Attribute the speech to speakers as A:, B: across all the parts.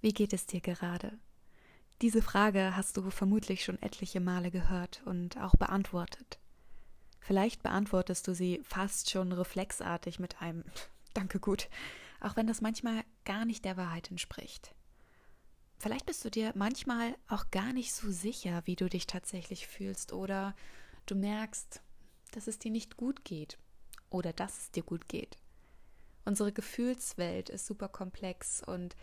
A: Wie geht es dir gerade? Diese Frage hast du vermutlich schon etliche Male gehört und auch beantwortet. Vielleicht beantwortest du sie fast schon reflexartig mit einem Danke gut, auch wenn das manchmal gar nicht der Wahrheit entspricht. Vielleicht bist du dir manchmal auch gar nicht so sicher, wie du dich tatsächlich fühlst oder du merkst, dass es dir nicht gut geht oder dass es dir gut geht. Unsere Gefühlswelt ist super komplex und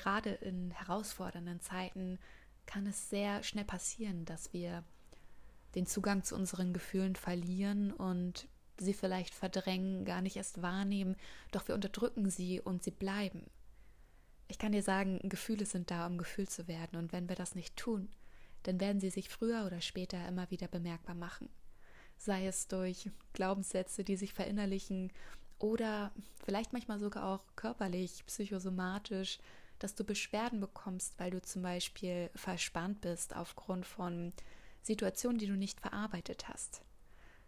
A: gerade in herausfordernden Zeiten kann es sehr schnell passieren, dass wir den Zugang zu unseren Gefühlen verlieren und sie vielleicht verdrängen, gar nicht erst wahrnehmen, doch wir unterdrücken sie und sie bleiben. Ich kann dir sagen, Gefühle sind da, um gefühlt zu werden, und wenn wir das nicht tun, dann werden sie sich früher oder später immer wieder bemerkbar machen. Sei es durch Glaubenssätze, die sich verinnerlichen, oder vielleicht manchmal sogar auch körperlich, psychosomatisch, dass du Beschwerden bekommst, weil du zum Beispiel verspannt bist aufgrund von Situationen, die du nicht verarbeitet hast.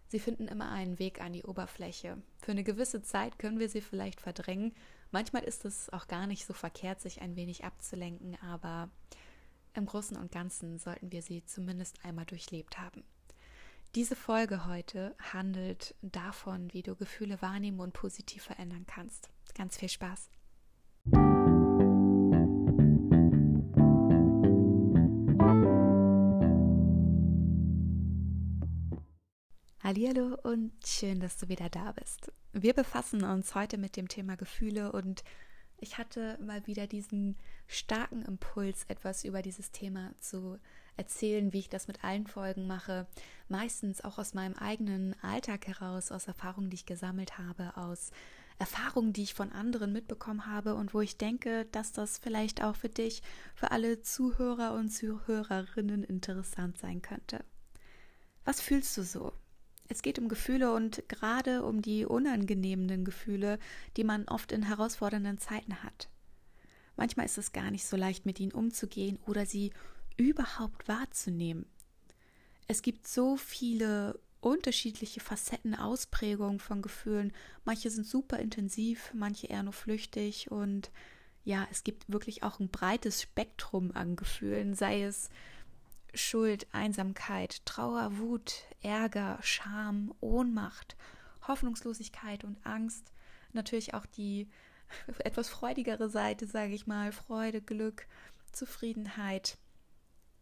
A: Sie finden immer einen Weg an die Oberfläche. Für eine gewisse Zeit können wir sie vielleicht verdrängen. Manchmal ist es auch gar nicht so verkehrt, sich ein wenig abzulenken, aber im Großen und Ganzen sollten wir sie zumindest einmal durchlebt haben. Diese Folge heute handelt davon, wie du Gefühle wahrnehmen und positiv verändern kannst. Ganz viel Spaß! Hallihallo und schön, dass du wieder da bist. Wir befassen uns heute mit dem Thema Gefühle und ich hatte mal wieder diesen starken Impuls, etwas über dieses Thema zu erzählen, wie ich das mit allen Folgen mache. Meistens auch aus meinem eigenen Alltag heraus, aus Erfahrungen, die ich gesammelt habe, aus Erfahrungen, die ich von anderen mitbekommen habe und wo ich denke, dass das vielleicht auch für dich, für alle Zuhörer und Zuhörerinnen interessant sein könnte. Was fühlst du so? Es geht um Gefühle und gerade um die unangenehmen Gefühle, die man oft in herausfordernden Zeiten hat. Manchmal ist es gar nicht so leicht, mit ihnen umzugehen oder sie überhaupt wahrzunehmen. Es gibt so viele unterschiedliche Facetten, Ausprägungen von Gefühlen. Manche sind super intensiv, manche eher nur flüchtig und ja, es gibt wirklich auch ein breites Spektrum an Gefühlen, sei es Schuld, Einsamkeit, Trauer, Wut, Ärger, Scham, Ohnmacht, Hoffnungslosigkeit und Angst. Natürlich auch die etwas freudigere Seite, sage ich mal, Freude, Glück, Zufriedenheit.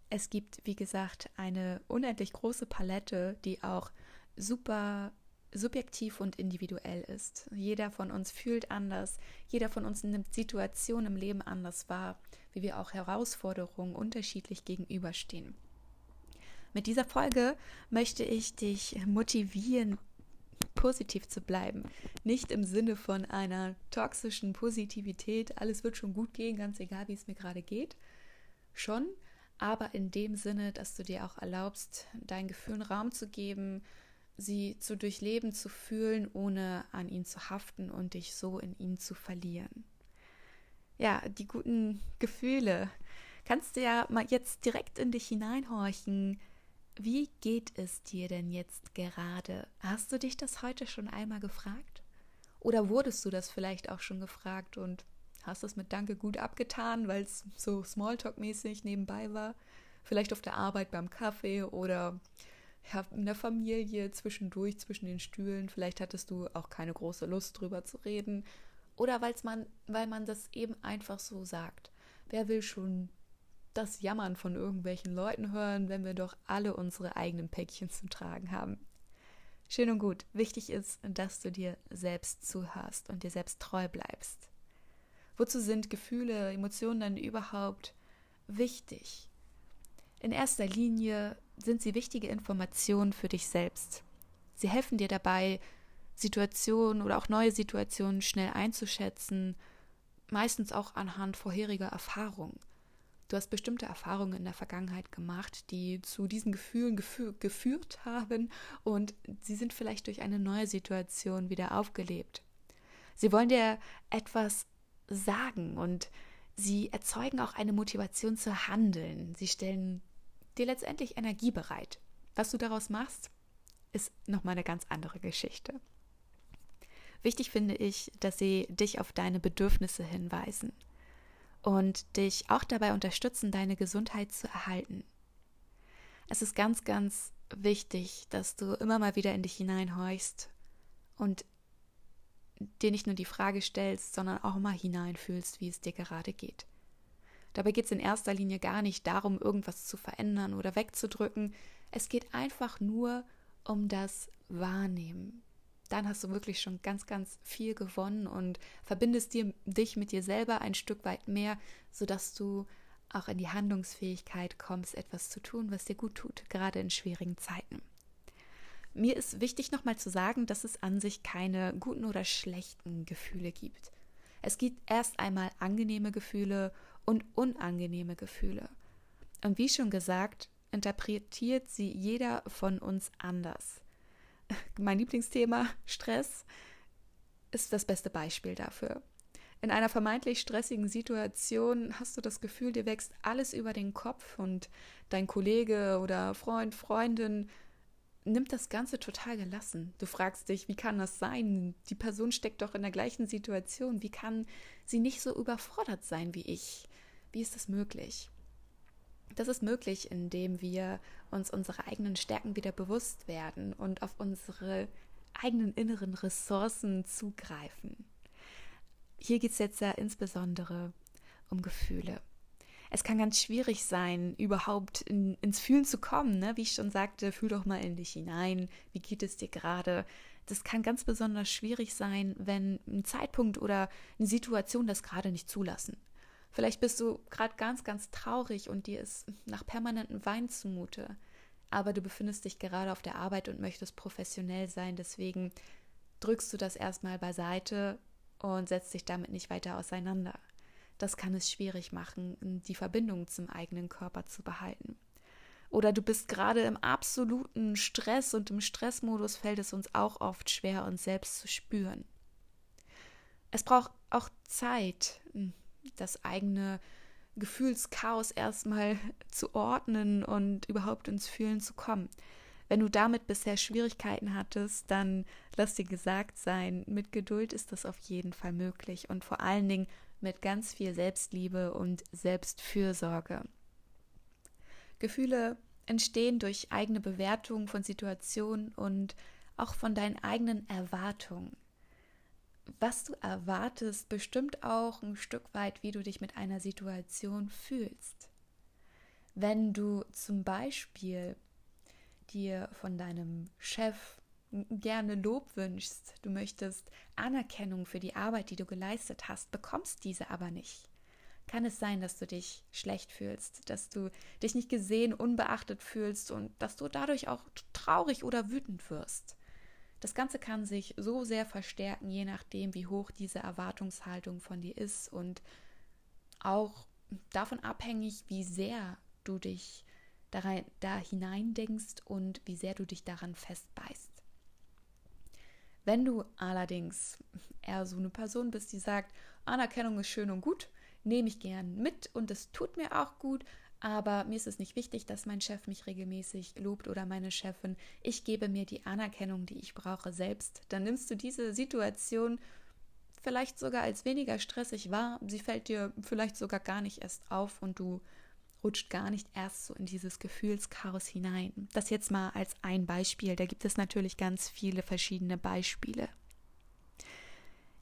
A: Es gibt, wie gesagt, eine unendlich große Palette, die auch super subjektiv und individuell ist. Jeder von uns fühlt anders, jeder von uns nimmt Situationen im Leben anders wahr, wie wir auch Herausforderungen unterschiedlich gegenüberstehen. Mit dieser Folge möchte ich dich motivieren, positiv zu bleiben. Nicht im Sinne von einer toxischen Positivität, alles wird schon gut gehen, ganz egal, wie es mir gerade geht. Schon, aber in dem Sinne, dass du dir auch erlaubst, deinen Gefühlen Raum zu geben, sie zu durchleben, zu fühlen, ohne an ihnen zu haften und dich so in ihnen zu verlieren. Ja, die guten Gefühle. Kannst du ja mal jetzt direkt in dich hineinhorchen. Wie geht es dir denn jetzt gerade? Hast du dich das heute schon einmal gefragt? Oder wurdest du das vielleicht auch schon gefragt und hast es mit Danke gut abgetan, weil es so Smalltalk-mäßig nebenbei war? Vielleicht auf der Arbeit beim Kaffee oder in der Familie zwischendurch zwischen den Stühlen. Vielleicht hattest du auch keine große Lust drüber zu reden. Oder weil's man, weil man das eben einfach so sagt. Wer will schon das Jammern von irgendwelchen Leuten hören, wenn wir doch alle unsere eigenen Päckchen zu tragen haben? Schön und gut. Wichtig ist, dass du dir selbst zuhörst und dir selbst treu bleibst. Wozu sind Gefühle, Emotionen dann überhaupt wichtig? In erster Linie sind sie wichtige Informationen für dich selbst. Sie helfen dir dabei, Situationen oder auch neue Situationen schnell einzuschätzen, meistens auch anhand vorheriger Erfahrungen. Du hast bestimmte Erfahrungen in der Vergangenheit gemacht, die zu diesen Gefühlen gefü geführt haben und sie sind vielleicht durch eine neue Situation wieder aufgelebt. Sie wollen dir etwas sagen und sie erzeugen auch eine Motivation zu handeln. Sie stellen dir letztendlich Energie bereit. Was du daraus machst, ist nochmal eine ganz andere Geschichte. Wichtig finde ich, dass sie dich auf deine Bedürfnisse hinweisen. und dich auch dabei unterstützen, deine Gesundheit zu erhalten. Es ist ganz, ganz wichtig, dass du immer mal wieder in dich hineinhorchst und dir nicht nur die Frage stellst, sondern auch mal hineinfühlst, wie es dir gerade geht. Dabei geht es in erster Linie gar nicht darum, irgendwas zu verändern oder wegzudrücken. Es geht einfach nur um das Wahrnehmen. Dann hast du wirklich schon ganz, ganz viel gewonnen und verbindest dir, dich mit dir selber ein Stück weit mehr, sodass du auch in die Handlungsfähigkeit kommst, etwas zu tun, was dir gut tut, gerade in schwierigen Zeiten. Mir ist wichtig nochmal zu sagen, dass es an sich keine guten oder schlechten Gefühle gibt. Es gibt erst einmal angenehme Gefühle und unangenehme Gefühle. Und wie schon gesagt, interpretiert sie jeder von uns anders. Mein Lieblingsthema, Stress, ist das beste Beispiel dafür. In einer vermeintlich stressigen Situation hast du das Gefühl, dir wächst alles über den Kopf und dein Kollege oder Freund, Freundin nimmt das Ganze total gelassen. Du fragst dich, wie kann das sein? Die Person steckt doch in der gleichen Situation. Wie kann sie nicht so überfordert sein wie ich? Wie ist das möglich? Das ist möglich, indem wir uns unsere eigenen Stärken wieder bewusst werden und auf unsere eigenen inneren Ressourcen zugreifen. Hier geht es jetzt ja insbesondere um Gefühle. Es kann ganz schwierig sein, überhaupt in, ins Fühlen zu kommen. Ne? Wie ich schon sagte, fühl doch mal in dich hinein. Wie geht es dir gerade? Das kann ganz besonders schwierig sein, wenn ein Zeitpunkt oder eine Situation das gerade nicht zulassen. Vielleicht bist du gerade ganz, ganz traurig und dir ist nach permanentem Wein zumute. Aber du befindest dich gerade auf der Arbeit und möchtest professionell sein. Deswegen drückst du das erstmal beiseite und setzt dich damit nicht weiter auseinander. Das kann es schwierig machen, die Verbindung zum eigenen Körper zu behalten. Oder du bist gerade im absoluten Stress und im Stressmodus fällt es uns auch oft schwer, uns selbst zu spüren. Es braucht auch Zeit, das eigene Gefühlschaos erstmal zu ordnen und überhaupt ins Fühlen zu kommen. Wenn du damit bisher Schwierigkeiten hattest, dann lass dir gesagt sein, mit Geduld ist das auf jeden Fall möglich und vor allen Dingen mit ganz viel Selbstliebe und Selbstfürsorge. Gefühle entstehen durch eigene Bewertung von Situationen und auch von deinen eigenen Erwartungen. Was du erwartest, bestimmt auch ein Stück weit, wie du dich mit einer Situation fühlst. Wenn du zum Beispiel dir von deinem Chef gerne Lob wünschst, du möchtest Anerkennung für die Arbeit, die du geleistet hast, bekommst diese aber nicht. Kann es sein, dass du dich schlecht fühlst, dass du dich nicht gesehen, unbeachtet fühlst und dass du dadurch auch traurig oder wütend wirst? Das Ganze kann sich so sehr verstärken, je nachdem, wie hoch diese Erwartungshaltung von dir ist und auch davon abhängig, wie sehr du dich da, da hineindenkst und wie sehr du dich daran festbeißt. Wenn du allerdings eher so eine Person bist, die sagt, Anerkennung ist schön und gut, nehme ich gern mit und es tut mir auch gut, aber mir ist es nicht wichtig, dass mein Chef mich regelmäßig lobt oder meine Chefin. Ich gebe mir die Anerkennung, die ich brauche, selbst. Dann nimmst du diese Situation vielleicht sogar als weniger stressig wahr. Sie fällt dir vielleicht sogar gar nicht erst auf und du rutscht gar nicht erst so in dieses Gefühlschaos hinein. Das jetzt mal als ein Beispiel. Da gibt es natürlich ganz viele verschiedene Beispiele.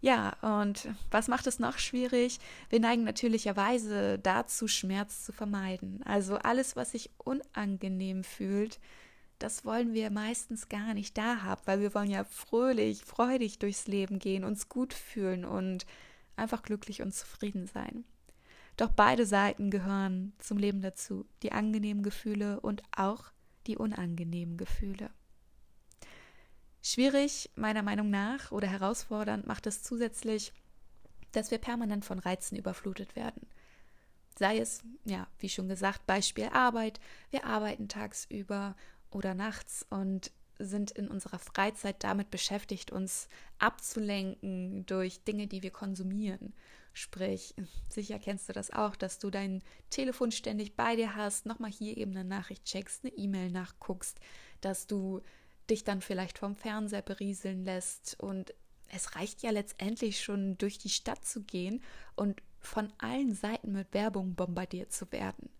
A: Ja, und was macht es noch schwierig? Wir neigen natürlicherweise dazu, Schmerz zu vermeiden. Also alles, was sich unangenehm fühlt, das wollen wir meistens gar nicht da haben, weil wir wollen ja fröhlich, freudig durchs Leben gehen, uns gut fühlen und einfach glücklich und zufrieden sein. Doch beide Seiten gehören zum Leben dazu, die angenehmen Gefühle und auch die unangenehmen Gefühle. Schwierig, meiner Meinung nach, oder herausfordernd macht es zusätzlich, dass wir permanent von Reizen überflutet werden. Sei es, ja, wie schon gesagt, Beispiel Arbeit. Wir arbeiten tagsüber oder nachts und sind in unserer Freizeit damit beschäftigt, uns abzulenken durch Dinge, die wir konsumieren. Sprich, sicher kennst du das auch, dass du dein Telefon ständig bei dir hast, nochmal hier eben eine Nachricht checkst, eine E-Mail nachguckst, dass du dich dann vielleicht vom Fernseher berieseln lässt und es reicht ja letztendlich schon durch die Stadt zu gehen und von allen Seiten mit Werbung bombardiert zu werden.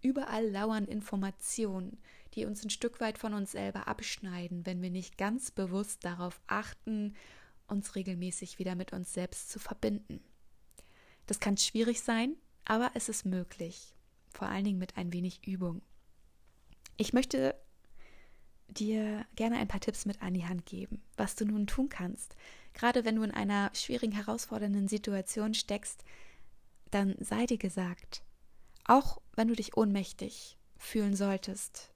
A: Überall lauern Informationen, die uns ein Stück weit von uns selber abschneiden, wenn wir nicht ganz bewusst darauf achten, uns regelmäßig wieder mit uns selbst zu verbinden. Das kann schwierig sein, aber es ist möglich, vor allen Dingen mit ein wenig Übung. Ich möchte dir gerne ein paar Tipps mit an die Hand geben, was du nun tun kannst. Gerade wenn du in einer schwierigen, herausfordernden Situation steckst, dann sei dir gesagt, auch wenn du dich ohnmächtig fühlen solltest,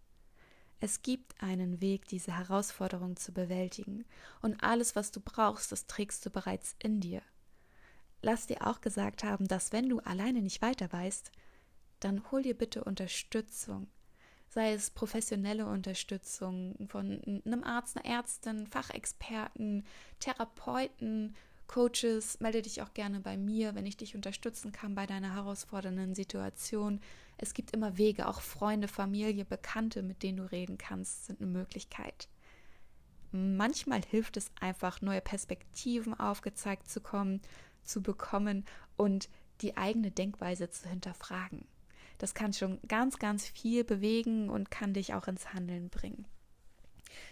A: es gibt einen Weg, diese Herausforderung zu bewältigen, und alles, was du brauchst, das trägst du bereits in dir. Lass dir auch gesagt haben, dass wenn du alleine nicht weiter weißt, dann hol dir bitte Unterstützung sei es professionelle Unterstützung von einem Arzt, einer Ärztin, Fachexperten, Therapeuten, Coaches, melde dich auch gerne bei mir, wenn ich dich unterstützen kann bei deiner herausfordernden Situation. Es gibt immer Wege, auch Freunde, Familie, Bekannte, mit denen du reden kannst, sind eine Möglichkeit. Manchmal hilft es einfach, neue Perspektiven aufgezeigt zu kommen, zu bekommen und die eigene Denkweise zu hinterfragen. Das kann schon ganz, ganz viel bewegen und kann dich auch ins Handeln bringen.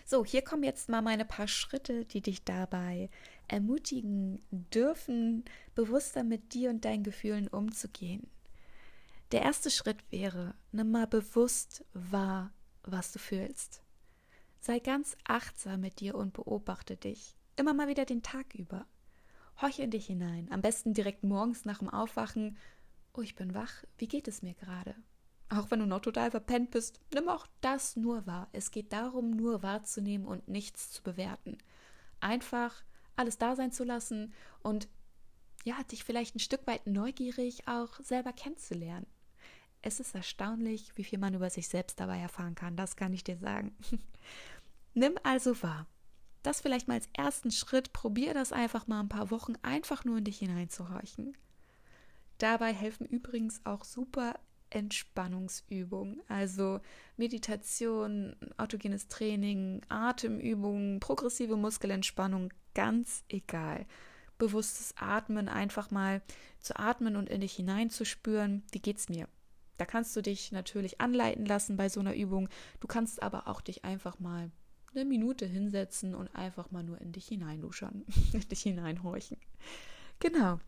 A: So, hier kommen jetzt mal meine paar Schritte, die dich dabei ermutigen dürfen, bewusster mit dir und deinen Gefühlen umzugehen. Der erste Schritt wäre, nimm mal bewusst wahr, was du fühlst. Sei ganz achtsam mit dir und beobachte dich. Immer mal wieder den Tag über. Horch in dich hinein, am besten direkt morgens nach dem Aufwachen oh, ich bin wach, wie geht es mir gerade? Auch wenn du noch total verpennt bist, nimm auch das nur wahr. Es geht darum, nur wahrzunehmen und nichts zu bewerten. Einfach alles da sein zu lassen und ja, dich vielleicht ein Stück weit neugierig auch selber kennenzulernen. Es ist erstaunlich, wie viel man über sich selbst dabei erfahren kann, das kann ich dir sagen. Nimm also wahr. Das vielleicht mal als ersten Schritt, probier das einfach mal ein paar Wochen, einfach nur in dich hineinzuhorchen. Dabei helfen übrigens auch super Entspannungsübungen, also Meditation, autogenes Training, Atemübungen, progressive Muskelentspannung, ganz egal. Bewusstes Atmen, einfach mal zu atmen und in dich hineinzuspüren, wie geht's mir? Da kannst du dich natürlich anleiten lassen bei so einer Übung. Du kannst aber auch dich einfach mal eine Minute hinsetzen und einfach mal nur in dich hineinluschern, in dich hineinhorchen. Genau.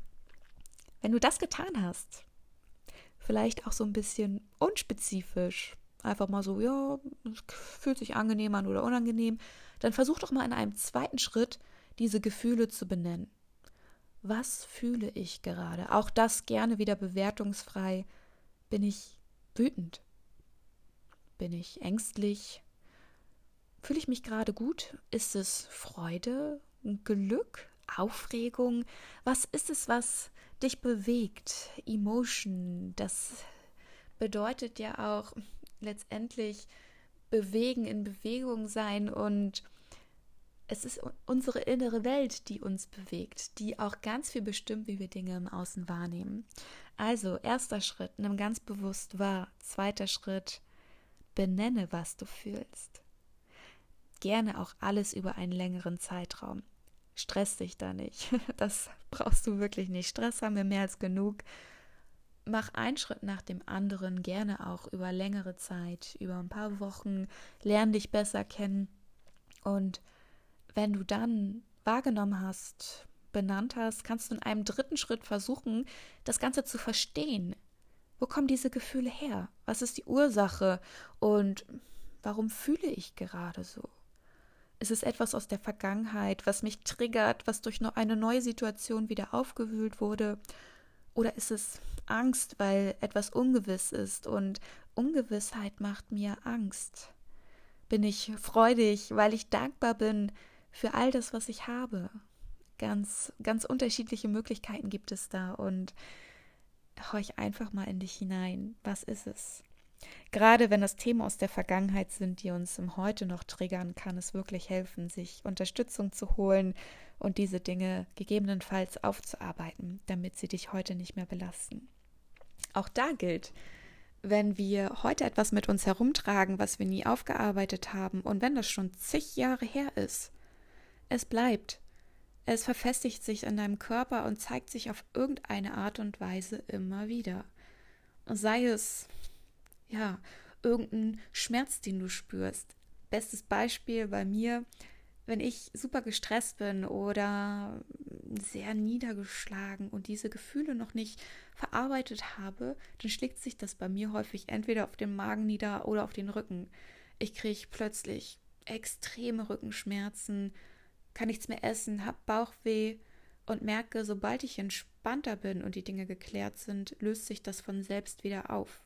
A: Wenn du das getan hast, vielleicht auch so ein bisschen unspezifisch, einfach mal so, ja, es fühlt sich angenehm an oder unangenehm, dann versuch doch mal in einem zweiten Schritt diese Gefühle zu benennen. Was fühle ich gerade? Auch das gerne wieder bewertungsfrei. Bin ich wütend? Bin ich ängstlich? Fühle ich mich gerade gut? Ist es Freude, Glück, Aufregung? Was ist es, was dich bewegt. Emotion, das bedeutet ja auch letztendlich bewegen, in Bewegung sein und es ist unsere innere Welt, die uns bewegt, die auch ganz viel bestimmt, wie wir Dinge im Außen wahrnehmen. Also, erster Schritt, nimm ganz bewusst wahr. Zweiter Schritt, benenne, was du fühlst. Gerne auch alles über einen längeren Zeitraum. Stress dich da nicht. Das brauchst du wirklich nicht. Stress haben wir mehr als genug. Mach einen Schritt nach dem anderen, gerne auch über längere Zeit, über ein paar Wochen. Lern dich besser kennen. Und wenn du dann wahrgenommen hast, benannt hast, kannst du in einem dritten Schritt versuchen, das Ganze zu verstehen. Wo kommen diese Gefühle her? Was ist die Ursache? Und warum fühle ich gerade so? Ist es etwas aus der Vergangenheit, was mich triggert, was durch eine neue Situation wieder aufgewühlt wurde? Oder ist es Angst, weil etwas ungewiss ist und Ungewissheit macht mir Angst? Bin ich freudig, weil ich dankbar bin für all das, was ich habe? Ganz, ganz unterschiedliche Möglichkeiten gibt es da und horch einfach mal in dich hinein. Was ist es? Gerade wenn das Themen aus der Vergangenheit sind, die uns im Heute noch triggern, kann es wirklich helfen, sich Unterstützung zu holen und diese Dinge gegebenenfalls aufzuarbeiten, damit sie dich heute nicht mehr belasten. Auch da gilt, wenn wir heute etwas mit uns herumtragen, was wir nie aufgearbeitet haben, und wenn das schon zig Jahre her ist, es bleibt. Es verfestigt sich in deinem Körper und zeigt sich auf irgendeine Art und Weise immer wieder. Sei es, ja, irgendein Schmerz, den du spürst. Bestes Beispiel bei mir, wenn ich super gestresst bin oder sehr niedergeschlagen und diese Gefühle noch nicht verarbeitet habe, dann schlägt sich das bei mir häufig entweder auf den Magen nieder oder auf den Rücken. Ich kriege plötzlich extreme Rückenschmerzen, kann nichts mehr essen, habe Bauchweh und merke, sobald ich entspannter bin und die Dinge geklärt sind, löst sich das von selbst wieder auf,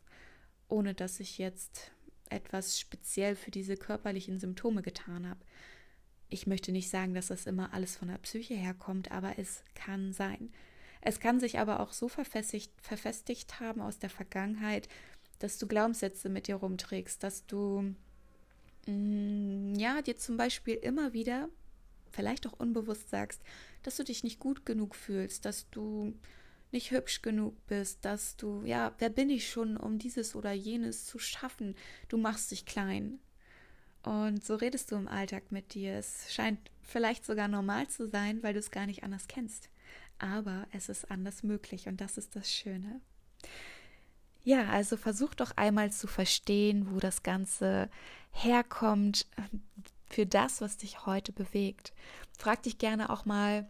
A: ohne dass ich jetzt etwas speziell für diese körperlichen Symptome getan habe. Ich möchte nicht sagen, dass das immer alles von der Psyche herkommt, aber es kann sein. Es kann sich aber auch so verfestigt, verfestigt haben aus der Vergangenheit, dass du Glaubenssätze mit dir rumträgst, dass du mh, mm, ja dir zum Beispiel immer wieder vielleicht auch unbewusst sagst, dass du dich nicht gut genug fühlst, dass du nicht hübsch genug bist, dass du, ja, wer bin ich schon, um dieses oder jenes zu schaffen? Du machst dich klein. Und so redest du im Alltag mit dir. Es scheint vielleicht sogar normal zu sein, weil du es gar nicht anders kennst. Aber es ist anders möglich und das ist das Schöne. Ja, also versuch doch einmal zu verstehen, wo das Ganze herkommt, für das, was dich heute bewegt. Frag dich gerne auch mal,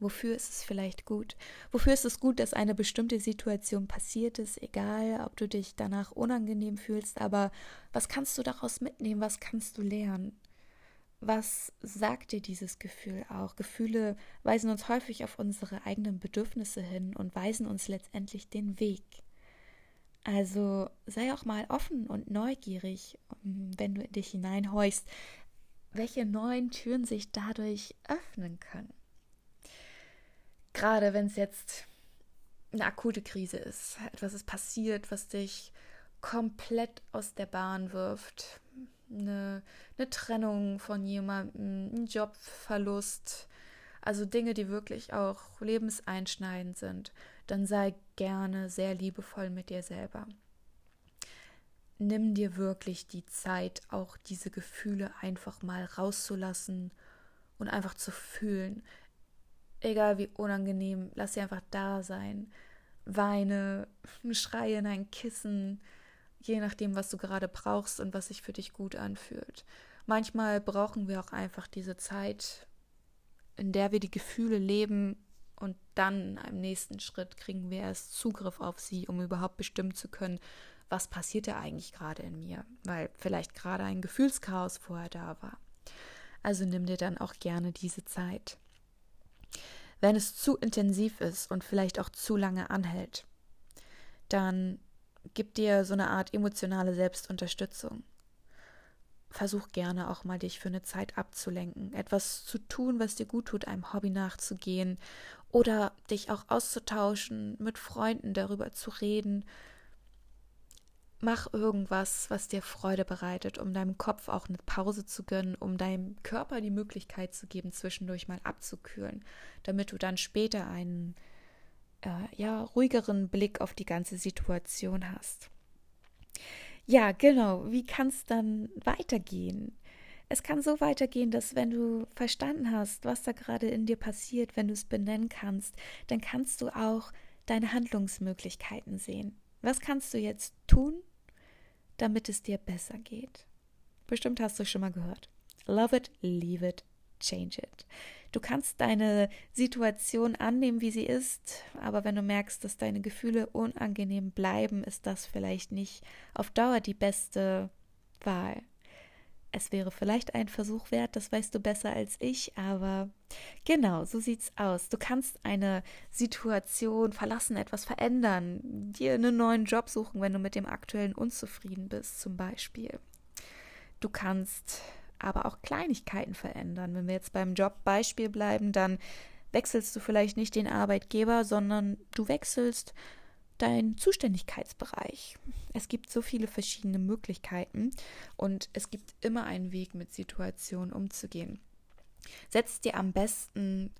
A: wofür ist es vielleicht gut? Wofür ist es gut, dass eine bestimmte Situation passiert ist, egal ob du dich danach unangenehm fühlst, aber was kannst du daraus mitnehmen? Was kannst du lernen? Was sagt dir dieses Gefühl auch? Gefühle weisen uns häufig auf unsere eigenen Bedürfnisse hin und weisen uns letztendlich den Weg. Also sei auch mal offen und neugierig, wenn du in dich hineinhorchst, welche neuen Türen sich dadurch öffnen können. Gerade wenn es jetzt eine akute Krise ist, etwas ist passiert, was dich komplett aus der Bahn wirft, eine, eine Trennung von jemandem, ein Jobverlust, also Dinge, die wirklich auch lebenseinschneidend sind, dann sei gerne sehr liebevoll mit dir selber. Nimm dir wirklich die Zeit, auch diese Gefühle einfach mal rauszulassen und einfach zu fühlen. Egal wie unangenehm, lass sie einfach da sein. Weine, schreie in ein Kissen, je nachdem, was du gerade brauchst und was sich für dich gut anfühlt. Manchmal brauchen wir auch einfach diese Zeit, in der wir die Gefühle leben und dann einem nächsten Schritt kriegen wir erst Zugriff auf sie, um überhaupt bestimmen zu können, was passiert da eigentlich gerade in mir, weil vielleicht gerade ein Gefühlschaos vorher da war. Also nimm dir dann auch gerne diese Zeit. Wenn es zu intensiv ist und vielleicht auch zu lange anhält, dann gib dir so eine Art emotionale Selbstunterstützung versuch gerne auch mal dich für eine Zeit abzulenken, etwas zu tun, was dir gut tut, einem Hobby nachzugehen oder dich auch auszutauschen, mit Freunden darüber zu reden. Mach irgendwas, was dir Freude bereitet, um deinem Kopf auch eine Pause zu gönnen, um deinem Körper die Möglichkeit zu geben, zwischendurch mal abzukühlen, damit du dann später einen äh, ja, ruhigeren Blick auf die ganze Situation hast. Ja, genau. Wie kann es dann weitergehen? Es kann so weitergehen, dass wenn du verstanden hast, was da gerade in dir passiert, wenn du es benennen kannst, dann kannst du auch deine Handlungsmöglichkeiten sehen. Was kannst du jetzt tun, damit es dir besser geht? Bestimmt hast du schon mal gehört. Love it, leave it, change it. Du kannst deine Situation annehmen, wie sie ist, aber wenn du merkst, dass deine Gefühle unangenehm bleiben, ist das vielleicht nicht auf Dauer die beste Wahl. Es wäre vielleicht ein Versuch wert, das weißt du besser als ich, aber genau, so sieht's aus. Du kannst eine Situation verlassen, etwas verändern, dir einen neuen Job suchen, wenn du mit dem aktuellen unzufrieden bist, zum Beispiel. Du kannst aber auch Kleinigkeiten verändern. Wenn wir jetzt beim Jobbeispiel bleiben, dann wechselst du vielleicht nicht den Arbeitgeber, sondern du wechselst deinen Zuständigkeitsbereich. Es gibt so viele verschiedene Möglichkeiten und es gibt immer einen Weg, mit Situationen umzugehen. Setz dir am besten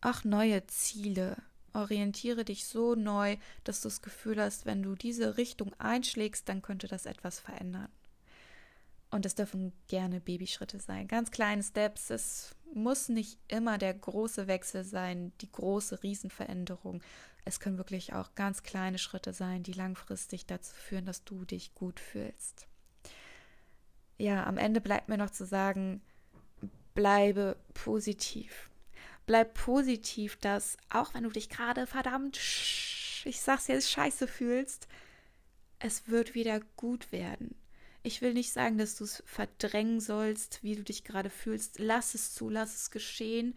A: auch neue Ziele. Orientiere dich so neu, dass du das Gefühl hast, wenn du diese Richtung einschlägst, dann könnte das etwas verändern. Und es dürfen gerne Babyschritte sein. Ganz kleine Steps. Es muss nicht immer der große Wechsel sein, die große Riesenveränderung. Es können wirklich auch ganz kleine Schritte sein, die langfristig dazu führen, dass du dich gut fühlst. Ja, am Ende bleibt mir noch zu sagen, bleibe positiv. Bleib positiv, dass auch wenn du dich gerade verdammt, ich sag's jetzt, scheiße fühlst, es wird wieder gut werden. Ich will nicht sagen, dass du es verdrängen sollst, wie du dich gerade fühlst. Lass es zu, lass es geschehen.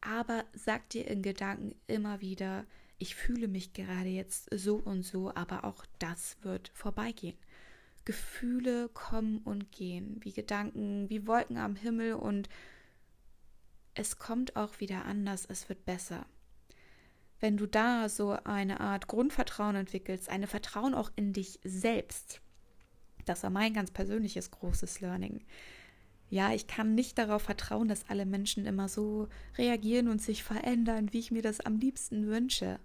A: Aber sag dir in Gedanken immer wieder, ich fühle mich gerade jetzt so und so, aber auch das wird vorbeigehen. Gefühle kommen und gehen, wie Gedanken, wie Wolken am Himmel und es kommt auch wieder anders, es wird besser. Wenn du da so eine Art Grundvertrauen entwickelst, eine Vertrauen auch in dich selbst, das war mein ganz persönliches großes Learning. Ja, ich kann nicht darauf vertrauen, dass alle Menschen immer so reagieren und sich verändern, wie ich mir das am liebsten wünsche.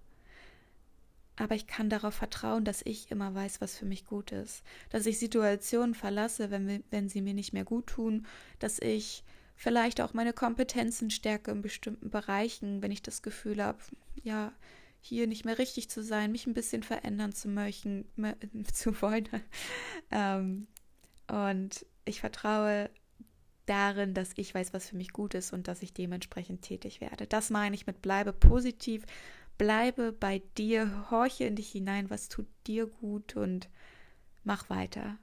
A: Aber ich kann darauf vertrauen, dass ich immer weiß, was für mich gut ist. Dass ich Situationen verlasse, wenn, wenn sie mir nicht mehr gut tun. Dass ich vielleicht auch meine Kompetenzen stärke in bestimmten Bereichen, wenn ich das Gefühl habe, ja, hier nicht mehr richtig zu sein, mich ein bisschen verändern zu möchten, zu wollen. ähm, und ich vertraue darin, dass ich weiß, was für mich gut ist und dass ich dementsprechend tätig werde. Das meine ich mit bleibe positiv, bleibe bei dir, horche in dich hinein, was tut dir gut und mach weiter.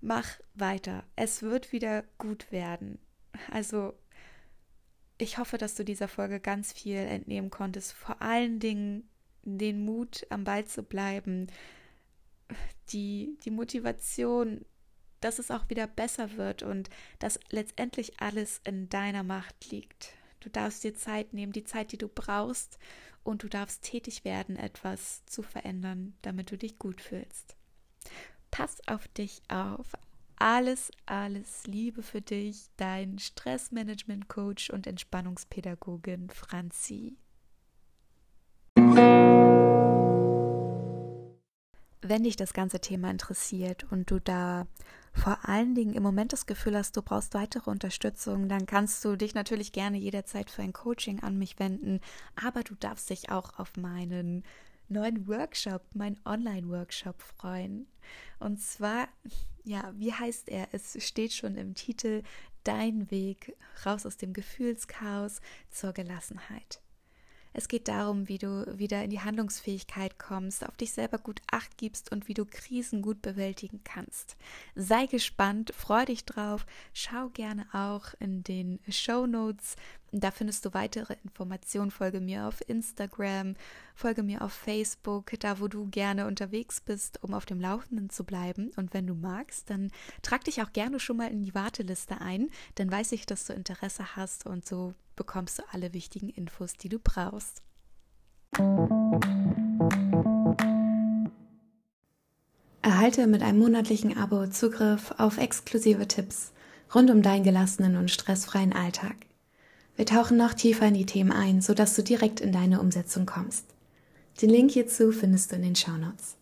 A: Mach weiter. Es wird wieder gut werden. Also ich hoffe, dass du dieser Folge ganz viel entnehmen konntest. Vor allen Dingen den Mut, am Ball zu bleiben, die, die Motivation, dass es auch wieder besser wird und dass letztendlich alles in deiner Macht liegt. Du darfst dir Zeit nehmen, die Zeit, die du brauchst, und du darfst tätig werden, etwas zu verändern, damit du dich gut fühlst. Pass auf dich auf, alles, alles Liebe für dich, dein Stressmanagement-Coach und Entspannungspädagogin Franzi. Wenn dich das ganze Thema interessiert und du da vor allen Dingen im Moment das Gefühl hast, du brauchst weitere Unterstützung, dann kannst du dich natürlich gerne jederzeit für ein Coaching an mich wenden, aber du darfst dich auch auf meinen neuen Workshop, meinen Online-Workshop freuen. Und zwar ja, wie heißt er? Es steht schon im Titel Dein Weg raus aus dem Gefühlschaos zur Gelassenheit. Es geht darum, wie du wieder in die Handlungsfähigkeit kommst, auf dich selber gut acht gibst und wie du Krisen gut bewältigen kannst. Sei gespannt, freu dich drauf, schau gerne auch in den Show Notes. Da findest du weitere Informationen. Folge mir auf Instagram, folge mir auf Facebook, da wo du gerne unterwegs bist, um auf dem Laufenden zu bleiben. Und wenn du magst, dann trag dich auch gerne schon mal in die Warteliste ein. Dann weiß ich, dass du Interesse hast und so bekommst du alle wichtigen Infos, die du brauchst. Erhalte mit einem monatlichen Abo Zugriff auf exklusive Tipps rund um deinen gelassenen und stressfreien Alltag. Wir tauchen noch tiefer in die Themen ein, sodass du direkt in deine Umsetzung kommst. Den Link hierzu findest du in den Shownotes.